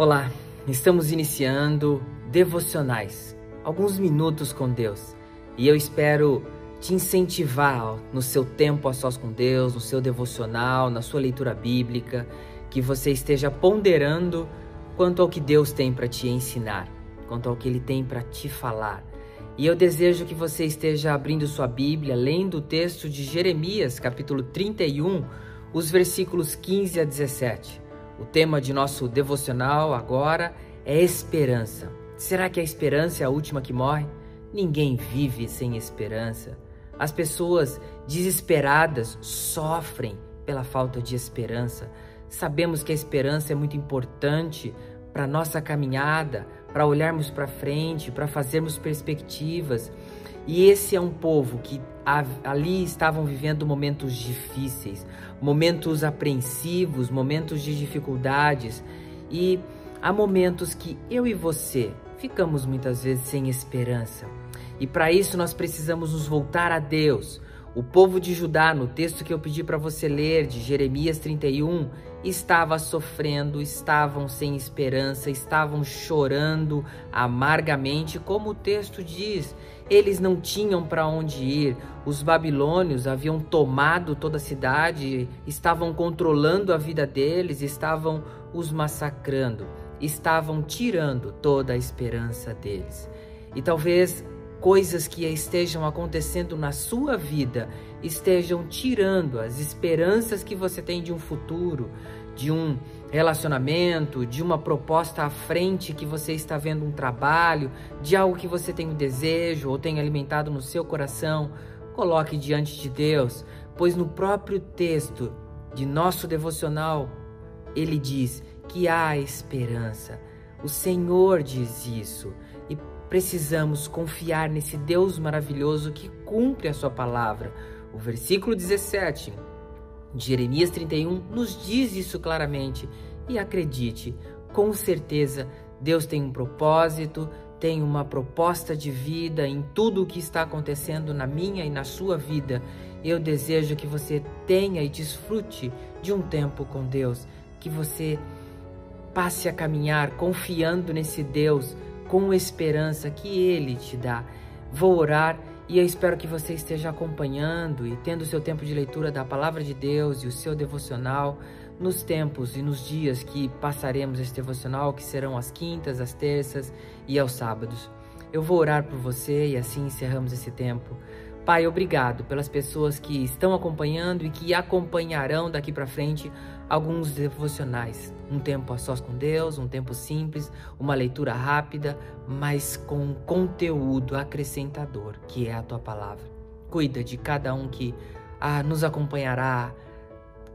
Olá, estamos iniciando devocionais, alguns minutos com Deus, e eu espero te incentivar no seu tempo a sós com Deus, no seu devocional, na sua leitura bíblica, que você esteja ponderando quanto ao que Deus tem para te ensinar, quanto ao que Ele tem para te falar. E eu desejo que você esteja abrindo sua Bíblia, lendo o texto de Jeremias, capítulo 31, os versículos 15 a 17. O tema de nosso devocional agora é esperança. Será que a esperança é a última que morre? Ninguém vive sem esperança. As pessoas desesperadas sofrem pela falta de esperança. Sabemos que a esperança é muito importante para nossa caminhada, para olharmos para frente, para fazermos perspectivas. E esse é um povo que ali estavam vivendo momentos difíceis, momentos apreensivos, momentos de dificuldades. E há momentos que eu e você ficamos muitas vezes sem esperança. E para isso nós precisamos nos voltar a Deus. O povo de Judá, no texto que eu pedi para você ler, de Jeremias 31, estava sofrendo, estavam sem esperança, estavam chorando amargamente, como o texto diz. Eles não tinham para onde ir. Os babilônios haviam tomado toda a cidade, estavam controlando a vida deles, estavam os massacrando, estavam tirando toda a esperança deles. E talvez coisas que estejam acontecendo na sua vida estejam tirando as esperanças que você tem de um futuro, de um relacionamento, de uma proposta à frente que você está vendo um trabalho, de algo que você tem um desejo ou tem alimentado no seu coração, coloque diante de Deus, pois no próprio texto de nosso devocional ele diz que há esperança. O Senhor diz isso precisamos confiar nesse Deus maravilhoso que cumpre a sua palavra. O versículo 17 Jeremias 31 nos diz isso claramente. E acredite, com certeza Deus tem um propósito, tem uma proposta de vida em tudo o que está acontecendo na minha e na sua vida. Eu desejo que você tenha e desfrute de um tempo com Deus, que você passe a caminhar confiando nesse Deus, com esperança que Ele te dá. Vou orar e eu espero que você esteja acompanhando e tendo o seu tempo de leitura da palavra de Deus e o seu devocional nos tempos e nos dias que passaremos esse devocional, que serão as quintas, as terças e aos sábados. Eu vou orar por você e assim encerramos esse tempo. Pai, obrigado pelas pessoas que estão acompanhando e que acompanharão daqui para frente alguns devocionais. Um tempo a sós com Deus, um tempo simples, uma leitura rápida, mas com conteúdo acrescentador, que é a tua palavra. Cuida de cada um que ah, nos acompanhará,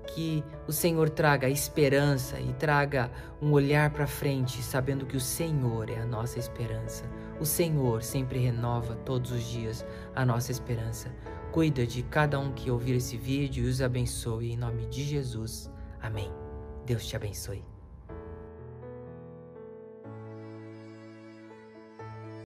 que o Senhor traga esperança e traga um olhar para frente, sabendo que o Senhor é a nossa esperança. O Senhor sempre renova todos os dias a nossa esperança. Cuida de cada um que ouvir esse vídeo e os abençoe em nome de Jesus. Amém. Deus te abençoe.